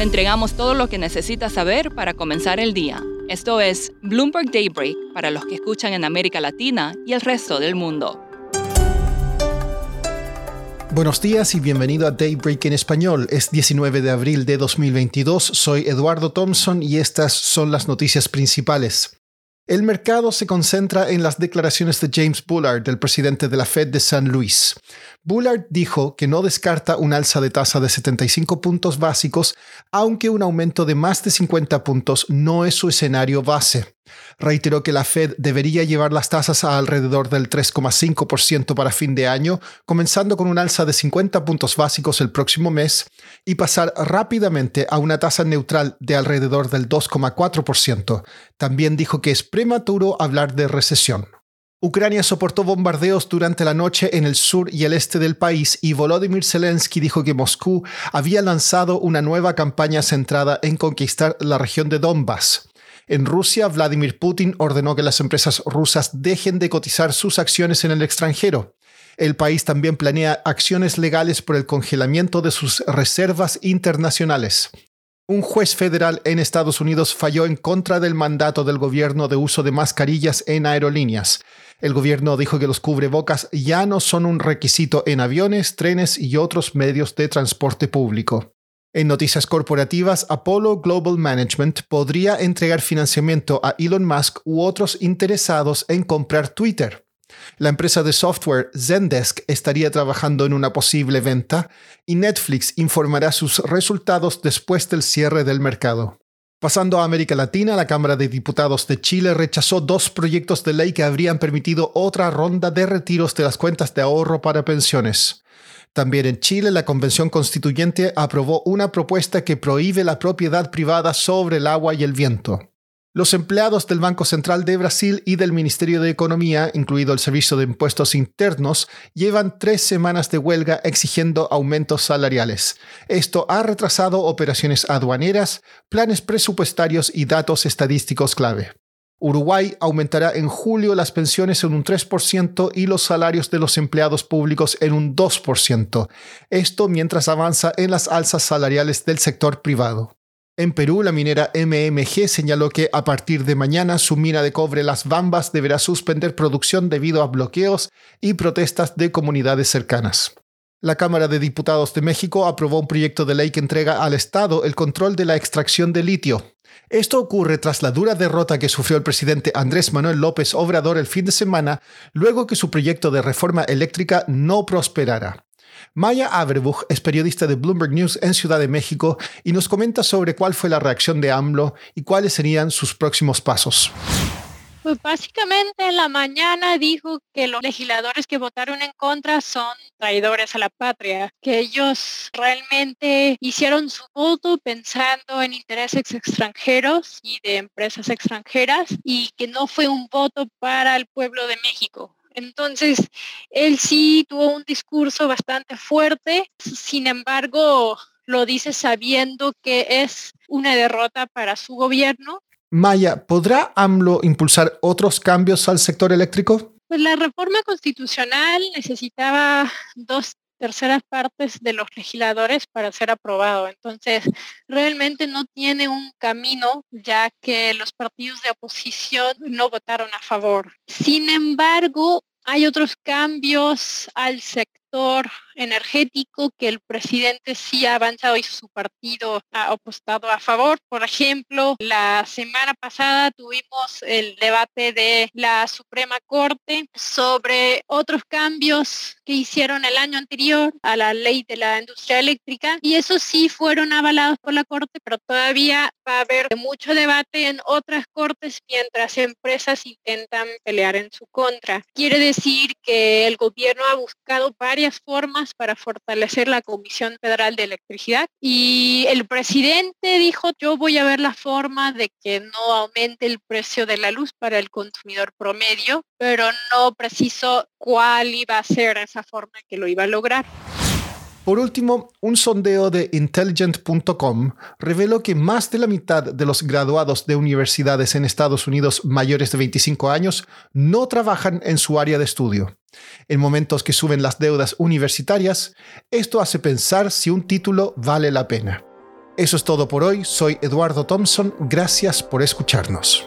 Le entregamos todo lo que necesita saber para comenzar el día. Esto es Bloomberg Daybreak para los que escuchan en América Latina y el resto del mundo. Buenos días y bienvenido a Daybreak en español. Es 19 de abril de 2022. Soy Eduardo Thompson y estas son las noticias principales. El mercado se concentra en las declaraciones de James Bullard, el presidente de la Fed de San Luis. Bullard dijo que no descarta un alza de tasa de 75 puntos básicos, aunque un aumento de más de 50 puntos no es su escenario base. Reiteró que la Fed debería llevar las tasas a alrededor del 3,5% para fin de año, comenzando con un alza de 50 puntos básicos el próximo mes y pasar rápidamente a una tasa neutral de alrededor del 2,4%. También dijo que es prematuro hablar de recesión. Ucrania soportó bombardeos durante la noche en el sur y el este del país y Volodymyr Zelensky dijo que Moscú había lanzado una nueva campaña centrada en conquistar la región de Donbass. En Rusia, Vladimir Putin ordenó que las empresas rusas dejen de cotizar sus acciones en el extranjero. El país también planea acciones legales por el congelamiento de sus reservas internacionales. Un juez federal en Estados Unidos falló en contra del mandato del gobierno de uso de mascarillas en aerolíneas. El gobierno dijo que los cubrebocas ya no son un requisito en aviones, trenes y otros medios de transporte público. En noticias corporativas, Apollo Global Management podría entregar financiamiento a Elon Musk u otros interesados en comprar Twitter. La empresa de software Zendesk estaría trabajando en una posible venta y Netflix informará sus resultados después del cierre del mercado. Pasando a América Latina, la Cámara de Diputados de Chile rechazó dos proyectos de ley que habrían permitido otra ronda de retiros de las cuentas de ahorro para pensiones. También en Chile, la Convención Constituyente aprobó una propuesta que prohíbe la propiedad privada sobre el agua y el viento. Los empleados del Banco Central de Brasil y del Ministerio de Economía, incluido el Servicio de Impuestos Internos, llevan tres semanas de huelga exigiendo aumentos salariales. Esto ha retrasado operaciones aduaneras, planes presupuestarios y datos estadísticos clave. Uruguay aumentará en julio las pensiones en un 3% y los salarios de los empleados públicos en un 2%. Esto mientras avanza en las alzas salariales del sector privado. En Perú, la minera MMG señaló que a partir de mañana su mina de cobre Las Bambas deberá suspender producción debido a bloqueos y protestas de comunidades cercanas. La Cámara de Diputados de México aprobó un proyecto de ley que entrega al Estado el control de la extracción de litio. Esto ocurre tras la dura derrota que sufrió el presidente Andrés Manuel López Obrador el fin de semana, luego que su proyecto de reforma eléctrica no prosperara. Maya Averbuch es periodista de Bloomberg News en Ciudad de México y nos comenta sobre cuál fue la reacción de AMLO y cuáles serían sus próximos pasos. Pues básicamente en la mañana dijo que los legisladores que votaron en contra son traidores a la patria, que ellos realmente hicieron su voto pensando en intereses extranjeros y de empresas extranjeras y que no fue un voto para el pueblo de México. Entonces, él sí tuvo un discurso bastante fuerte, sin embargo, lo dice sabiendo que es una derrota para su gobierno Maya, ¿podrá AMLO impulsar otros cambios al sector eléctrico? Pues la reforma constitucional necesitaba dos terceras partes de los legisladores para ser aprobado. Entonces, realmente no tiene un camino ya que los partidos de oposición no votaron a favor. Sin embargo, hay otros cambios al sector energético que el presidente sí ha avanzado y su partido ha apostado a favor. Por ejemplo, la semana pasada tuvimos el debate de la Suprema Corte sobre otros cambios que hicieron el año anterior a la ley de la industria eléctrica y esos sí fueron avalados por la Corte, pero todavía va a haber mucho debate en otras cortes mientras empresas intentan pelear en su contra. Quiere decir que el gobierno ha buscado varias formas para fortalecer la Comisión Federal de Electricidad y el presidente dijo yo voy a ver la forma de que no aumente el precio de la luz para el consumidor promedio, pero no preciso cuál iba a ser esa forma que lo iba a lograr. Por último, un sondeo de intelligent.com reveló que más de la mitad de los graduados de universidades en Estados Unidos mayores de 25 años no trabajan en su área de estudio. En momentos que suben las deudas universitarias, esto hace pensar si un título vale la pena. Eso es todo por hoy, soy Eduardo Thompson, gracias por escucharnos.